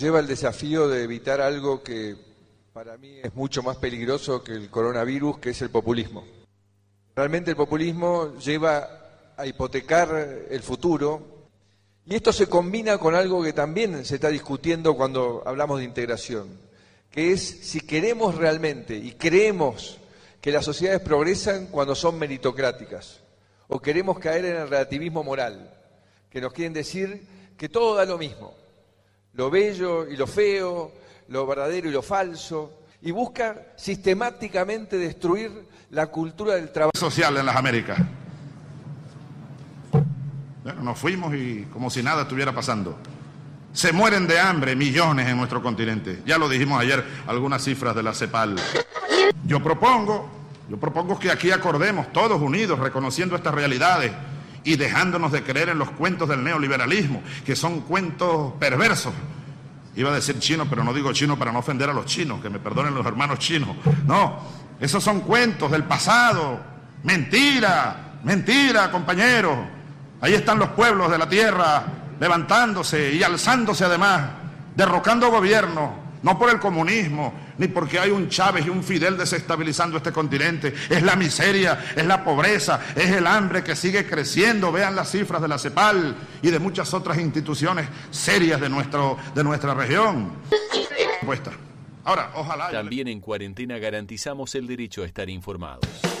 lleva el desafío de evitar algo que para mí es mucho más peligroso que el coronavirus, que es el populismo. Realmente el populismo lleva a hipotecar el futuro y esto se combina con algo que también se está discutiendo cuando hablamos de integración, que es si queremos realmente y creemos que las sociedades progresan cuando son meritocráticas o queremos caer en el relativismo moral, que nos quieren decir que todo da lo mismo, lo bello y lo feo, lo verdadero y lo falso, y busca sistemáticamente destruir la cultura del trabajo social en las Américas. Bueno, nos fuimos y como si nada estuviera pasando. Se mueren de hambre millones en nuestro continente. Ya lo dijimos ayer, algunas cifras de la CEPAL. Yo propongo, yo propongo que aquí acordemos todos unidos, reconociendo estas realidades y dejándonos de creer en los cuentos del neoliberalismo, que son cuentos perversos. Iba a decir chino, pero no digo chino para no ofender a los chinos, que me perdonen los hermanos chinos. No, esos son cuentos del pasado. Mentira, mentira, compañeros. Ahí están los pueblos de la tierra levantándose y alzándose además, derrocando gobiernos, no por el comunismo, ni porque hay un Chávez y un Fidel desestabilizando este continente. Es la miseria, es la pobreza, es el hambre que sigue creciendo. Vean las cifras de la CEPAL y de muchas otras instituciones serias de, nuestro, de nuestra región. Ahora, ojalá. También en cuarentena garantizamos el derecho a estar informados.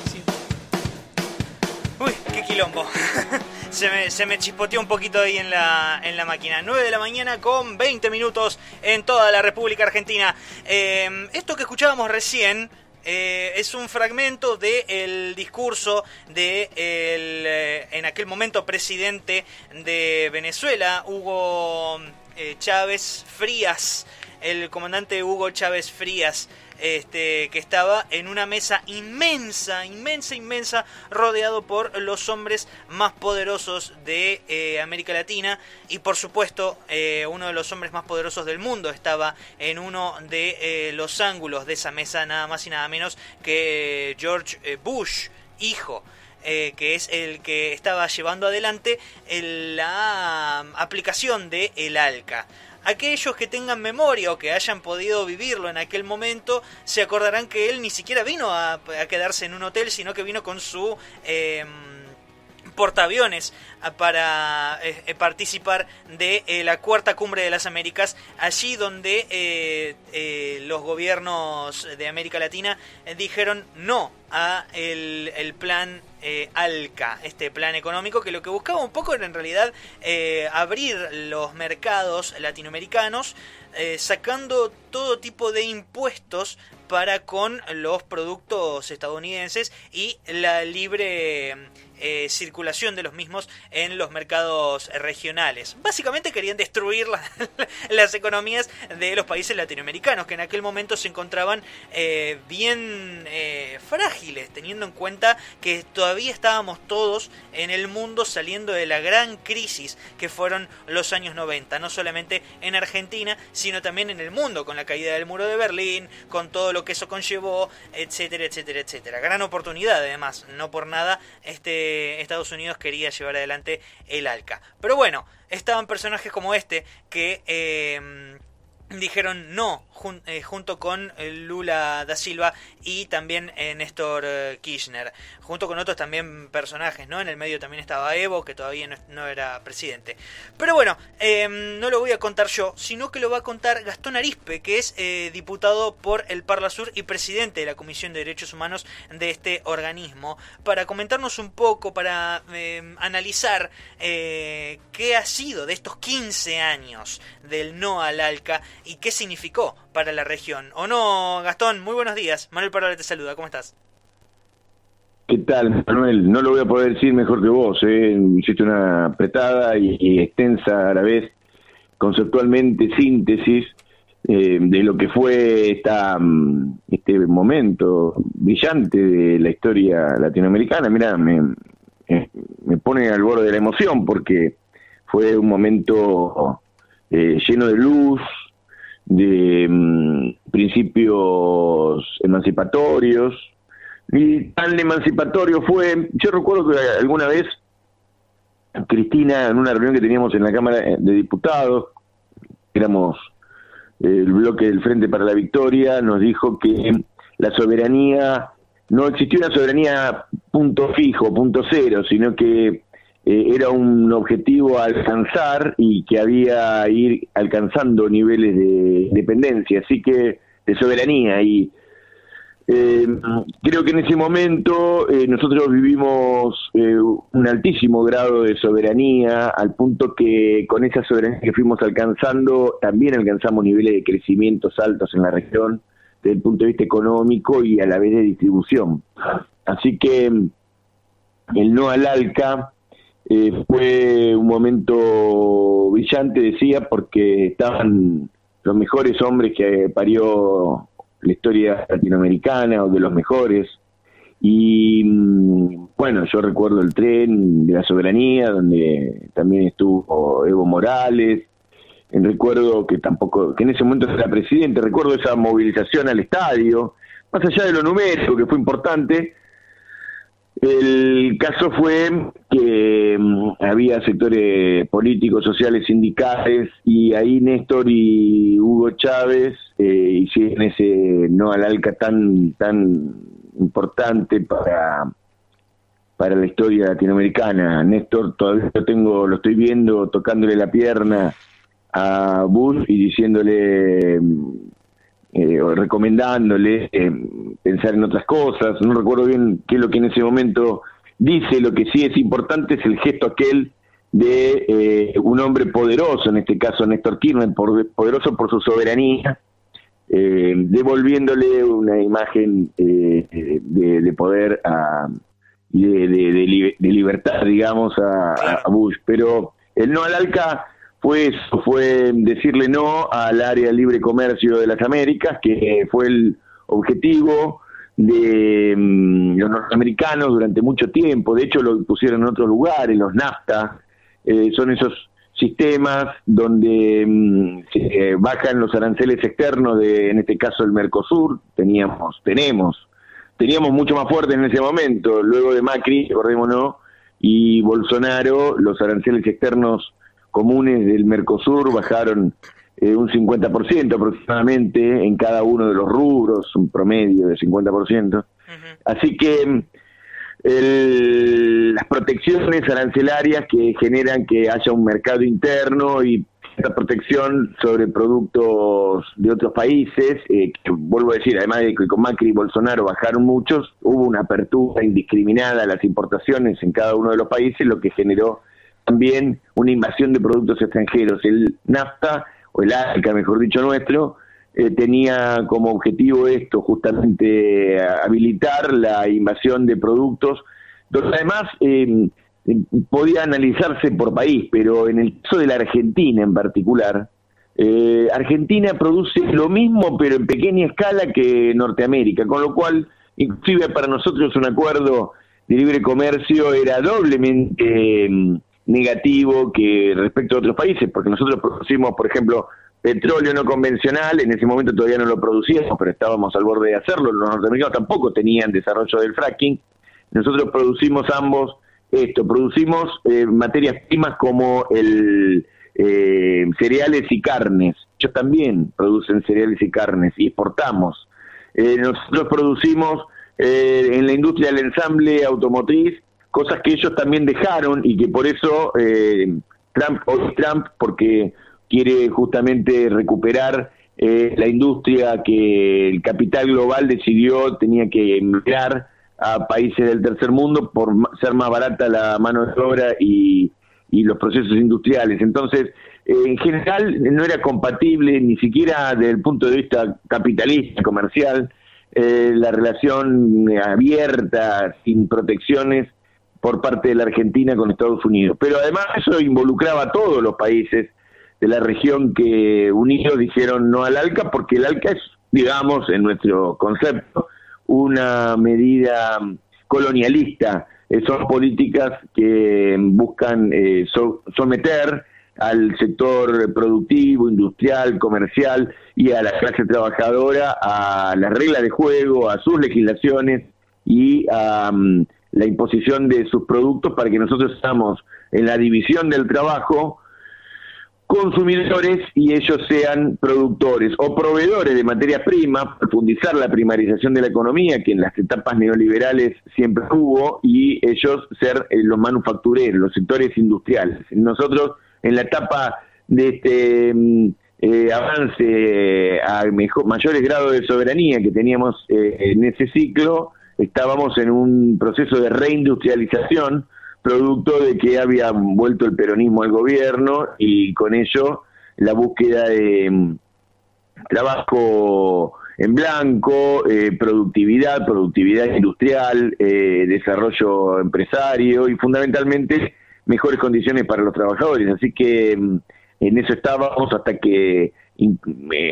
Quilombo. se, me, se chispoteó un poquito ahí en la, en la máquina. 9 de la mañana con 20 minutos en toda la República Argentina. Em, esto que escuchábamos recién eh, es un fragmento del discurso de eh, en aquel momento presidente de Venezuela, Hugo eh, Chávez Frías, el comandante Hugo Chávez Frías este, que estaba en una mesa inmensa, inmensa, inmensa, rodeado por los hombres más poderosos de eh, América Latina y por supuesto eh, uno de los hombres más poderosos del mundo estaba en uno de eh, los ángulos de esa mesa, nada más y nada menos que George Bush, hijo. que es el que estaba llevando adelante la aplicación de el ALCA. Aquellos que tengan memoria o que hayan podido vivirlo en aquel momento se acordarán que él ni siquiera vino a, quedarse en un hotel, sino que vino con su... Eh, portaaviones para eh, eh, participar de eh, la cuarta cumbre de las Américas, allí donde los gobiernos de América Latina dijeron no a el, plan ALCA, este plan económico que lo que buscaba un poco era en realidad abrir los mercados latinoamericanos, sacando todo tipo de impuestos para con los productos estadounidenses y la libre eh, circulación de los mismos en los mercados regionales. Básicamente querían destruir las economías de los países latinoamericanos, que en aquel momento se encontraban eh, bien eh, frágiles, teniendo en cuenta que todavía estábamos todos en el mundo saliendo de la gran crisis que fueron los años 90, no solamente en Argentina, sino también en el mundo, con la caída del muro de Berlín, con todo lo que eso conllevó, etcétera, etcétera, etcétera. Gran oportunidad, además, no por nada, este Estados Unidos quería llevar adelante el ALCA. Pero bueno, estaban personajes como este que... Eh, dijeron no eh, junto con eh, Lula da Silva y también Néstor Kirchner. Junto con otros también personajes no en el medio también estaba Evo que todavía no, era presidente. Pero bueno em, no lo voy a contar yo sino que lo va a contar Gastón Arispe que es diputado por el Parla Sur y presidente de la Comisión de Derechos Humanos de este organismo. Para comentarnos un poco para em, analizar qué ha sido de estos 15 años del no al ALCA y qué significó para la región. ¿O no, Gastón? Muy buenos días. Manuel Parola te saluda. ¿Cómo estás? ¿Qué tal, Manuel? No lo voy a poder decir mejor que vos. ¿eh? Hiciste una apretada y, extensa a la vez, conceptualmente, síntesis eh, de lo que fue esta, mm, este momento brillante de la historia latinoamericana. Mira, me, me pone al borde de la emoción porque fue un momento eh, lleno de luz, de mm, principios emancipatorios, y tan emancipatorio fue, yo recuerdo que alguna vez Cristina, en una reunión que teníamos en la Cámara de Diputados, éramos el bloque del Frente para la Victoria, nos dijo que la soberanía, no existía una soberanía punto fijo, punto cero, sino que eh, era un objetivo a alcanzar y que había ir alcanzando niveles de dependencia, así que de soberanía. Y eh, creo que en ese momento eh, nosotros vivimos un altísimo grado de soberanía, al punto que con esa soberanía que fuimos alcanzando, también alcanzamos niveles de crecimientos altos en la región, desde el punto de vista económico y a la vez de distribución. Así que el no al ALCA fue un momento brillante, decía, porque estaban los mejores hombres que parió la historia latinoamericana o de los mejores. Y mm, bueno, yo recuerdo el tren de la soberanía, donde también estuvo Evo Morales. Recuerdo que tampoco, que en ese momento era presidente, recuerdo esa movilización al estadio, más allá de lo numérico, que fue importante, el caso fue que mm, había sectores políticos, sociales, sindicales, y ahí Néstor y Hugo Chávez eh, hicieron ese no al ALCA tan, tan importante para, para la historia latinoamericana. Néstor todavía lo tengo, lo estoy viendo tocándole la pierna a Bush y diciéndole eh, recomendándole eh, pensar en otras cosas. No recuerdo bien qué es lo que en ese momento dice. Lo que sí es importante es el gesto aquel de eh, un hombre poderoso, en este caso Néstor Kirchner, poderoso por su soberanía, eh, devolviéndole una imagen de, poder a, de, de, libertad, digamos, a, a Bush. Pero el no al ALCA fue eso, fue decirle no al área libre comercio de las Américas, que fue el objetivo de mm, los norteamericanos durante mucho tiempo, de hecho lo pusieron en otros lugares, los NAFTA, eh, son esos sistemas donde mm, se bajan los aranceles externos de, en este caso, el Mercosur, teníamos, tenemos, teníamos mucho más fuerte en ese momento, luego de Macri, recordémonos, y Bolsonaro, los aranceles externos comunes del Mercosur bajaron eh, un 50% aproximadamente en cada uno de los rubros, un promedio de 50%. Así que las protecciones arancelarias que generan que haya un mercado interno y esta protección sobre productos de otros países, eh, que vuelvo a decir, además de que con Macri y Bolsonaro bajaron muchos, hubo una apertura indiscriminada a las importaciones en cada uno de los países, lo que generó también una invasión de productos extranjeros. El NAFTA, o el ALCA, mejor dicho nuestro, eh, tenía como objetivo esto, justamente habilitar la invasión de productos, donde además eh, podía analizarse por país, pero en el caso de la Argentina en particular, eh, Argentina produce lo mismo pero en pequeña escala que Norteamérica, con lo cual inclusive para nosotros un acuerdo de libre comercio era doblemente negativo que respecto a otros países, porque nosotros producimos, por ejemplo, petróleo no convencional, en ese momento todavía no lo producíamos, pero estábamos al borde de hacerlo, los norteamericanos tampoco tenían desarrollo del fracking, nosotros producimos ambos esto, producimos eh, materias primas como el eh, cereales y carnes, ellos también producen cereales y carnes y exportamos. Eh, nosotros producimos en la industria del ensamble automotriz cosas que ellos también dejaron y que por eso eh, Trump, hoy Trump, porque quiere justamente recuperar eh, la industria que el capital global decidió tenía que emigrar a países del tercer mundo por ser más barata la mano de obra y, los procesos industriales. Entonces, eh, en general no era compatible ni siquiera desde el punto de vista capitalista, comercial, la relación abierta, sin protecciones, por parte de la Argentina con Estados Unidos. Pero además eso involucraba a todos los países de la región que unidos dijeron no al ALCA, porque el ALCA es, digamos, en nuestro concepto, una medida colonialista. Son políticas que buscan eh, someter al sector productivo, industrial, comercial y a la clase trabajadora a las reglas de juego, a sus legislaciones y a... Mm, la imposición de sus productos para que nosotros estamos en la división del trabajo consumidores y ellos sean productores o proveedores de materias primas, profundizar la primarización de la economía, que en las etapas neoliberales siempre hubo, y ellos ser eh, los manufactureros, los sectores industriales. Nosotros, en la etapa de este mm, eh, avance a mejor, mayores grados de soberanía que teníamos eh, en ese ciclo, estábamos en un proceso de reindustrialización, producto de que había vuelto el peronismo al gobierno y con ello la búsqueda de mm, trabajo en blanco, eh, productividad, productividad industrial, eh, desarrollo empresario y fundamentalmente mejores condiciones para los trabajadores. Así que mm, en eso estábamos hasta que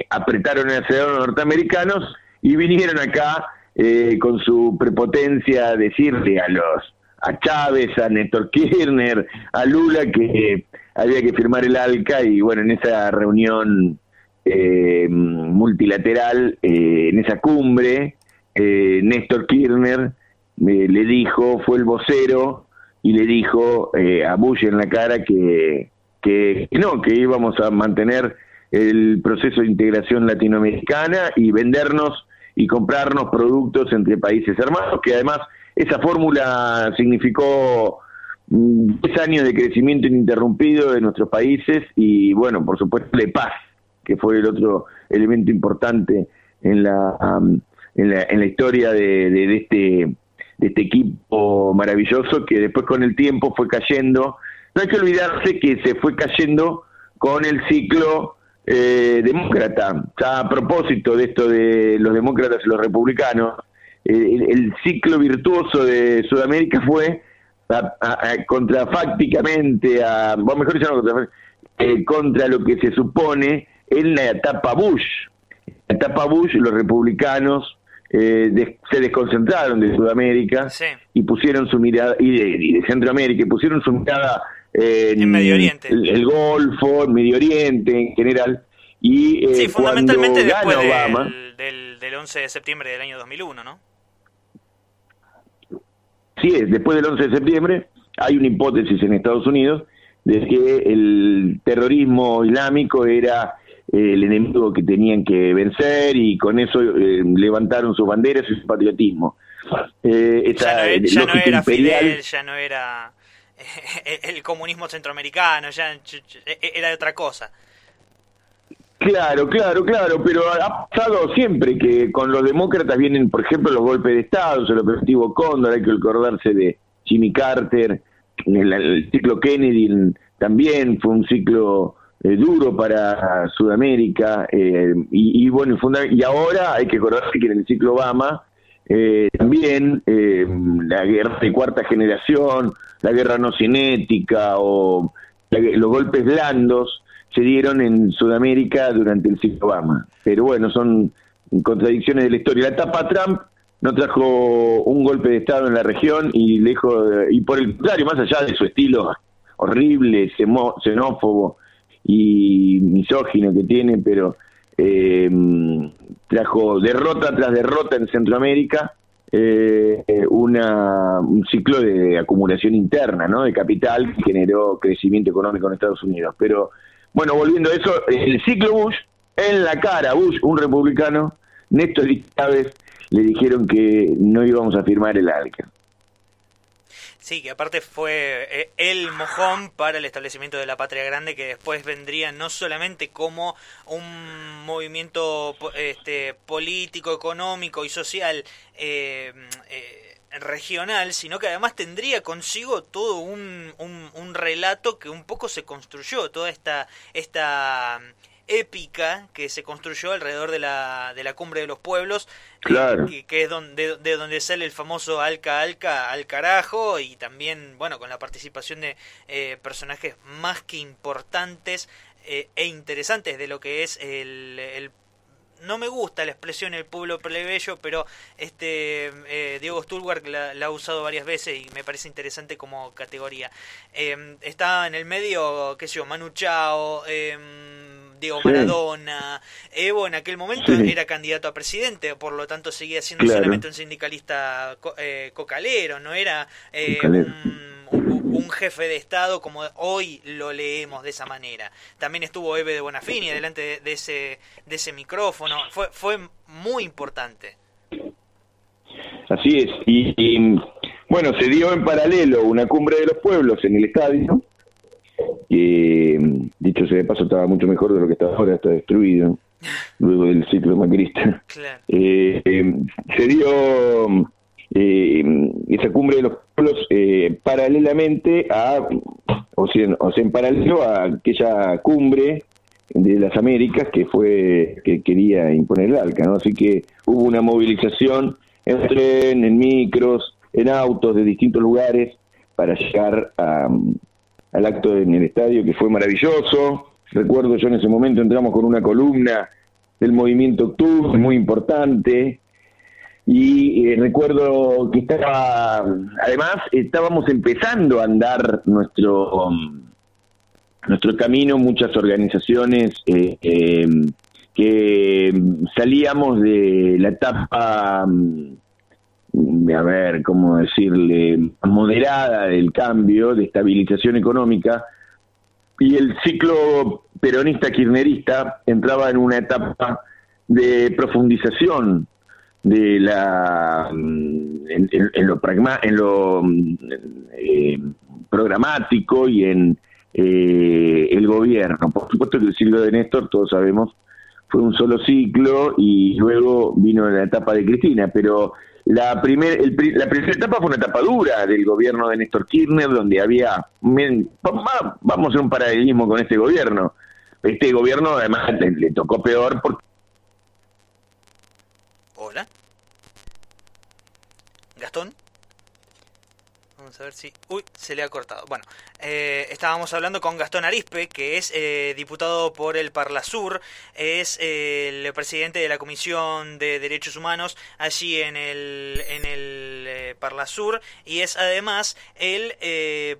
apretaron el acelerador norteamericanos y vinieron acá eh, con su prepotencia decirle a los a Chávez, a Néstor Kirchner, a Lula que había que firmar el ALCA y bueno, en esa reunión eh, multilateral, eh, en esa cumbre, eh, Néstor Kirchner le dijo, fue el vocero y le dijo a Bush en la cara que, que no, que íbamos a mantener el proceso de integración latinoamericana y vendernos y comprarnos productos entre países hermanos, que además esa fórmula significó 10 mm, años de crecimiento ininterrumpido de nuestros países y, bueno, por supuesto, de paz, que fue el otro elemento importante en la, en la, en la, historia de, de, este, de este equipo maravilloso que después con el tiempo fue cayendo. No hay que olvidarse que se fue cayendo con el ciclo eh, demócrata. a propósito de esto de los demócratas y los republicanos, el, ciclo virtuoso de Sudamérica fue contrafácticamente, a, mejor contra, eh, contra lo que se supone en la etapa Bush. En la etapa Bush, los republicanos eh, se desconcentraron de Sudamérica y pusieron su mirada, y de, Centroamérica, y pusieron su mirada en, Medio Oriente. El, Golfo, Medio Oriente en general. Y eh, sí, fundamentalmente después Obama, del, del 11 de septiembre del año 2001, ¿no? Sí, después del 11 de septiembre hay una hipótesis en Estados Unidos de que el terrorismo islámico era eh, el enemigo que tenían que vencer y con eso eh, levantaron sus banderas y su patriotismo. Eh, ya no, ya no era Fidel, ya no era el comunismo centroamericano, ya era otra cosa. Claro, claro, claro, pero ha pasado siempre que con los demócratas vienen, por ejemplo, los golpes de Estado, el operativo Cóndor, hay que acordarse de Jimmy Carter, el, ciclo Kennedy también fue un ciclo eh, duro para Sudamérica, eh, y, bueno, y ahora hay que acordarse que en el ciclo Obama eh, también la guerra de cuarta generación, la guerra no cinética o los golpes blandos, se dieron en Sudamérica durante el ciclo Obama. Pero bueno, son contradicciones de la historia. La etapa Trump no trajo un golpe de Estado en la región y lejos y por el contrario, más allá de su estilo horrible, xenófobo y misógino que tiene, pero eh, trajo derrota tras derrota en Centroamérica, eh, una, un ciclo de acumulación interna, ¿no? De capital que generó crecimiento económico en Estados Unidos. Pero bueno, volviendo a eso, el ciclo Bush, en la cara Bush, un republicano, Néstor Chávez le dijeron que no íbamos a firmar el ALCA. Sí, que aparte fue eh, el mojón para el establecimiento de la patria grande, que después vendría no solamente como un movimiento este, político, económico y social eh, eh, regional, sino que además tendría consigo todo un, un, relato que un poco se construyó, toda esta, esta épica que se construyó alrededor de la, de la cumbre de los pueblos, eh, que es donde, de donde sale el famoso Alca Alca al carajo, y también, bueno, con la participación de eh, personajes más que importantes eh, e interesantes de lo que es el, el no me gusta la expresión el pueblo plebeyo, pero este eh, Diego Stulwar la, la, ha usado varias veces y me parece interesante como categoría. Em, está en el medio, qué sé yo, Manu Chao, em, Diego Maradona, Evo en aquel momento era candidato a presidente, por lo tanto seguía siendo solamente un sindicalista eh, cocalero, no era eh, un, un jefe de Estado como hoy lo leemos de esa manera. También estuvo Eve de Bonafini delante de, ese, de ese micrófono. Fue, fue muy importante. Así es. Y, bueno, se dio en paralelo una cumbre de los pueblos en el estadio. Que, dicho sea de paso, estaba mucho mejor de lo que está ahora, está destruido luego del ciclo macrista. Eh, eh, se dio eh, esa cumbre de los pueblos eh, paralelamente a, o sea, o sea, en paralelo a aquella cumbre de las Américas que fue que quería imponer el ALCA, ¿no? Así que hubo una movilización en tren, en micros, en autos de distintos lugares para llegar al acto en el estadio que fue maravilloso. Recuerdo yo en ese momento entramos con una columna del movimiento Octubre muy importante, y eh, recuerdo que estaba, además, estábamos empezando a andar nuestro, um, nuestro camino, muchas organizaciones eh, em, que salíamos de la etapa, um, a ver, ¿cómo decirle?, moderada del cambio, de estabilización económica, y el ciclo peronista kirchnerista entraba en una etapa de profundización de la mm, en, lo pragma, en lo mm, eh, programático y en eh, el gobierno. Por supuesto que el ciclo de Néstor, todos sabemos, fue un solo ciclo y luego vino la etapa de Cristina, pero la, primer, la primera etapa fue una etapa dura del gobierno de Néstor Kirchner, donde había, vamos a hacer un paralelismo con este gobierno. Este gobierno además le tocó peor porque Hola. Gastón. Vamos a ver si... Uy, se le ha cortado. Bueno, eh, estábamos hablando con Gastón Arispe, que es eh, diputado por el Parlasur, es eh, el presidente de la Comisión de Derechos Humanos allí en el, en el Parlasur y es además el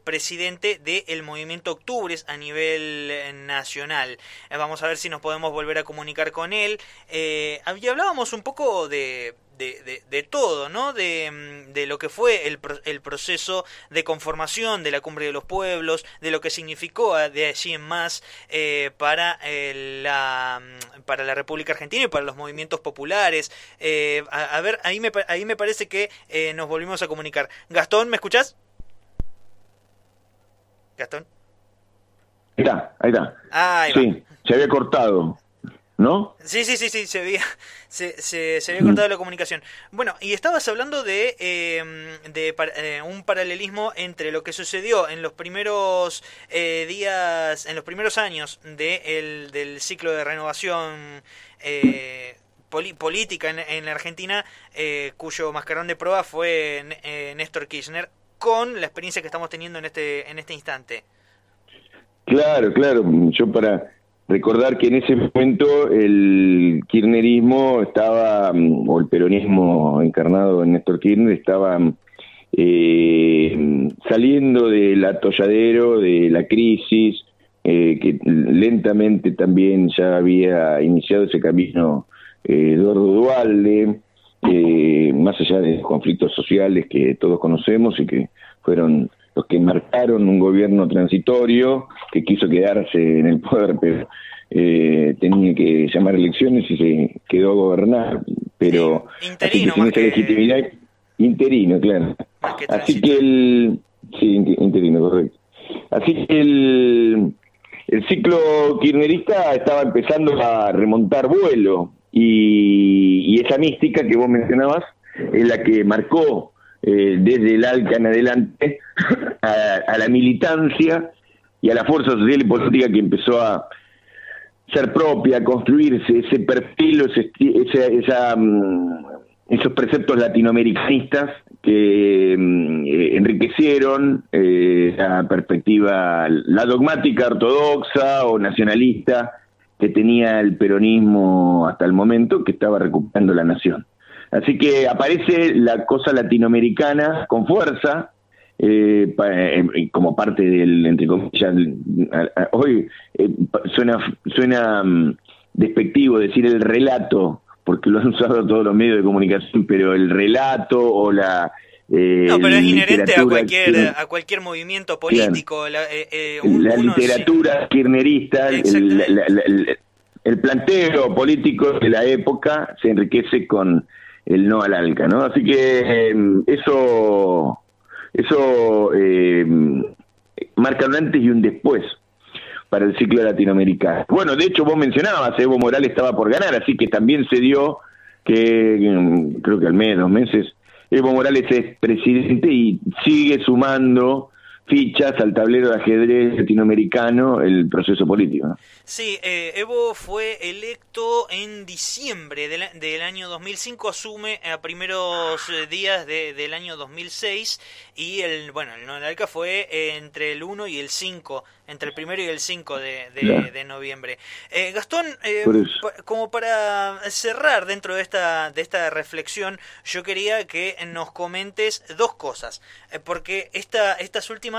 presidente del Movimiento Octubres a nivel nacional. vamos a ver si nos podemos volver a comunicar con él. y hablábamos un poco de de, de, todo, ¿no? De, mm, de, lo que fue el, el, proceso de conformación de la Cumbre de los Pueblos, de lo que significó ah, de allí en más eh, para, eh, la, mm, para la República Argentina y para los movimientos populares. Eh, a, ver, ahí me, ahí me parece que nos volvimos a comunicar. Gastón, ¿me escuchás? Gastón. Ahí está, ahí está. sí, se había cortado. ¿No? Sí, sí, sí, sí, se había, se, se, había cortado la comunicación. Bueno, y estabas hablando de, em, de eh, un paralelismo entre lo que sucedió en los primeros eh, días, en los primeros años de el, del ciclo de renovación eh, política en, en, la Argentina, cuyo mascarón de prueba fue Néstor Kirchner, con la experiencia que estamos teniendo en este, en este instante. Claro, claro, yo para recordar que en ese momento el kirchnerismo estaba, mm, o el peronismo encarnado en Néstor Kirchner, estaba eh, saliendo del atolladero, de la crisis, eh, que lentamente también ya había iniciado ese camino eh, Eduardo Dualde, eh, más allá de los conflictos sociales que todos conocemos y que fueron los que marcaron un gobierno transitorio que quiso quedarse en el poder, pero eh, tenía que llamar elecciones y se quedó a gobernar, pero interino, así que legitimidad interino, claro. Así que el sí, interino, correcto. Así que el el ciclo kirchnerista estaba empezando a remontar vuelo y, y esa mística que vos mencionabas es la que marcó eh, desde el ALCA en adelante a, la militancia y a la fuerza social y política que empezó a ser propia, a construirse ese perfil, ese, esa, mm, esos preceptos latinoamericanistas que mm, eh, enriquecieron eh, la perspectiva, la dogmática ortodoxa o nacionalista que tenía el peronismo hasta el momento, que estaba recuperando la nación. Así que aparece la cosa latinoamericana con fuerza, eh, eh, como parte del, entre comillas, hoy eh, suena, suena mm, despectivo decir el relato, porque lo han usado todos los medios de comunicación, pero el relato o la Eh, no, pero es inherente a cualquier, a cualquier movimiento político. La, eh, literatura kirchnerista, el, el, planteo político de la época se enriquece con el no al ALCA, ¿no? Así que em, eso, eso marca un antes y un después para el ciclo latinoamericano. Bueno, de hecho vos mencionabas, Evo Morales estaba por ganar, así que también se dio que mm, creo que al menos dos meses Evo Morales es presidente y sigue sumando fichas al tablero de ajedrez latinoamericano el proceso político. Sí, eh, Evo fue electo en diciembre del, año 2005, asume a primeros eh, días del año 2006 y el bueno el Alca fue entre el 1 y el 5, entre el primero y el 5 de, noviembre. Eh, Gastón, como para cerrar dentro de esta, de esta reflexión, yo quería que nos comentes dos cosas, porque esta, estas últimas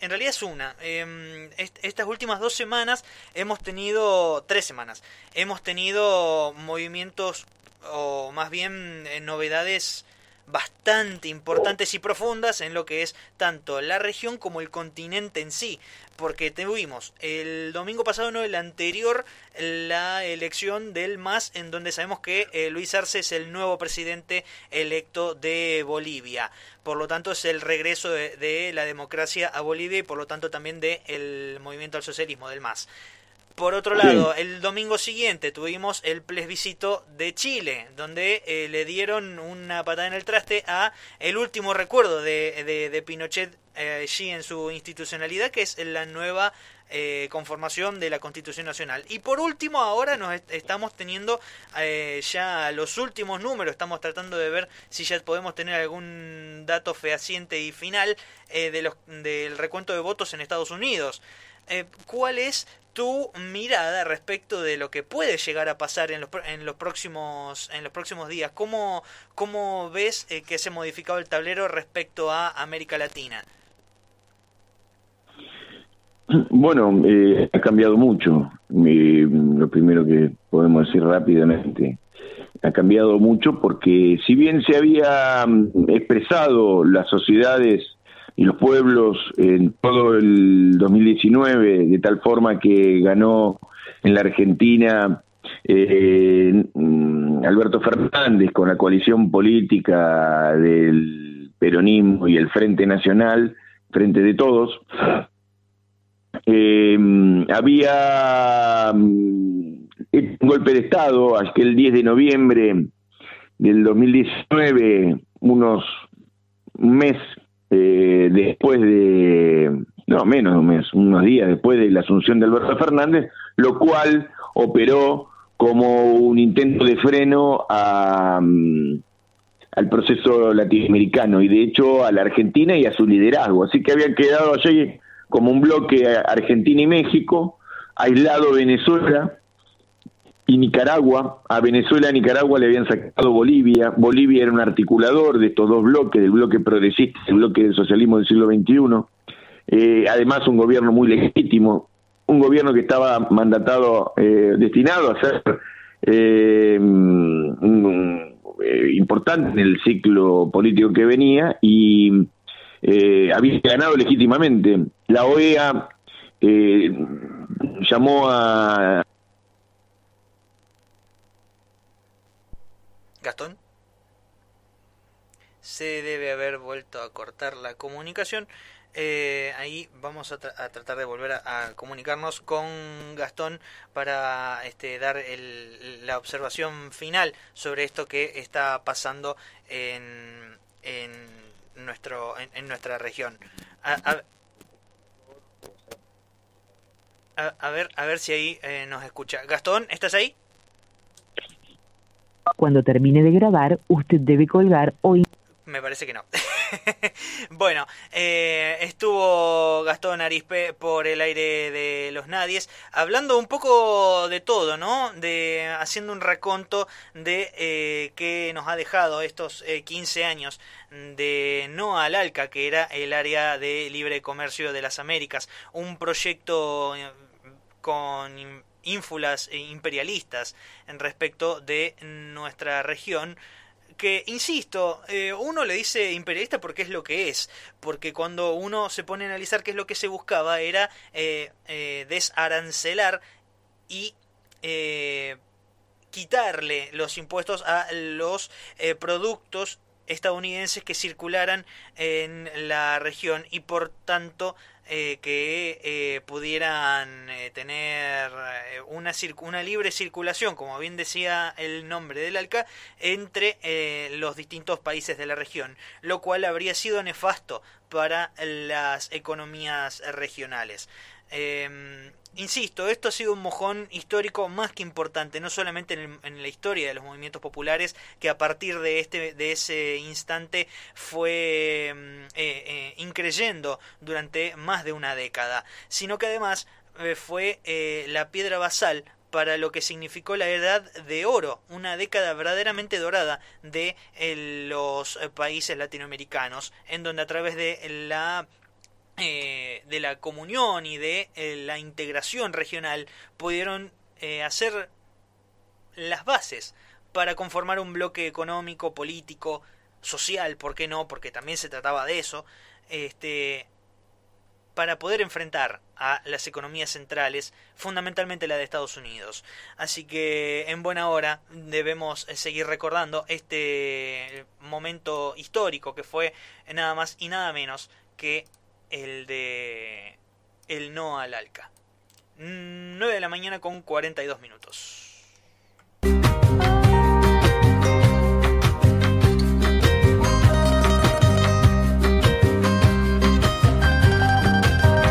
en realidad es una. Em, estas últimas dos semanas hemos tenido, tres semanas, hemos tenido movimientos o más bien eh, novedades bastante importantes y profundas en lo que es tanto la región como el continente en sí porque tuvimos el domingo pasado, no el anterior, la elección del MAS, en donde sabemos que eh, Luis Arce es el nuevo presidente electo de Bolivia. Por lo tanto, es el regreso de, la democracia a Bolivia y por lo tanto también del movimiento al socialismo, del MAS. Por otro lado, el domingo siguiente tuvimos el plebiscito de Chile, donde eh, le dieron una patada en el traste a el último recuerdo de, de, Pinochet eh, allí en su institucionalidad, que es la nueva eh, conformación de la Constitución Nacional. Y por último, ahora nos estamos teniendo ya los últimos números, estamos tratando de ver si ya podemos tener algún dato fehaciente y final de los, del recuento de votos en Estados Unidos. ¿Cuál es tu mirada respecto de lo que puede llegar a pasar en los, en los próximos en los próximos días. ¿Cómo, cómo ves eh, que se ha modificado el tablero respecto a América Latina? Bueno, eh, ha cambiado mucho. lo primero que podemos decir rápidamente, ha cambiado mucho porque si bien se había mm, expresado las sociedades y los pueblos en todo el 2019, de tal forma que ganó en la Argentina eh, mm, Alberto Fernández con la coalición política del peronismo y el Frente Nacional, Frente de Todos. Eh, había mm, un golpe de Estado aquel 10 de noviembre del 2019, unos un mes eh, después de, no, menos de un mes, unos días después de la asunción de Alberto Fernández, lo cual operó como un intento de freno a, mm, al proceso latinoamericano y de hecho a la Argentina y a su liderazgo. Así que habían quedado allí como un bloque Argentina y México, aislado Venezuela, y Nicaragua, a Venezuela y Nicaragua le habían sacado Bolivia, Bolivia era un articulador de estos dos bloques, del bloque progresista y el bloque del socialismo del siglo XXI, eh, además un gobierno muy legítimo, un gobierno que estaba mandatado, eh, destinado a ser eh, importante en el ciclo político que venía y había ganado legítimamente. La OEA llamó a Gastón. Se debe haber vuelto a cortar la comunicación. Eh, ahí vamos a, tratar de volver a, comunicarnos con Gastón para este, dar la observación final sobre esto que está pasando en, en nuestro, en, nuestra región. A, ver, a ver si ahí eh, nos escucha. Gastón, ¿estás ahí? Cuando termine de grabar, usted debe colgar o... Me parece que no. bueno, eh, estuvo Gastón Arispe por el aire de los nadies, hablando un poco de todo, ¿no? De haciendo un raconto de eh, qué nos ha dejado estos eh, 15 años de no al ALCA, que era el área de libre comercio de las Américas, un proyecto eh, con ínfulas e imperialistas en respecto de nuestra región que, insisto, eh, uno le dice imperialista porque es lo que es, porque cuando uno se pone a analizar qué es lo que se buscaba era eh, eh, desarancelar y quitarle los impuestos a los productos estadounidenses que circularan en la región y por tanto eh, que eh, pudieran eh, tener una, una libre circulación, como bien decía el nombre del ALCA, entre los distintos países de la región, lo cual habría sido nefasto para las economías regionales. Insisto, esto ha sido un mojón histórico más que importante, no solamente en, la historia de los movimientos populares, que a partir de, este, de ese instante fue mm, eh, eh, increyendo durante más de una década, sino que además eh, fue la piedra basal para lo que significó la edad de oro, una década verdaderamente dorada de los países latinoamericanos, en donde a través de la eh, de la comunión y de eh, la integración regional pudieron eh, hacer las bases para conformar un bloque económico, político, social, ¿por qué no? Porque también se trataba de eso, este, para poder enfrentar a las economías centrales, fundamentalmente la de Estados Unidos. Así que en buena hora debemos seguir recordando este momento histórico que fue nada más y nada menos que el de el no al ALCA. 9 de la mañana con 42 minutos.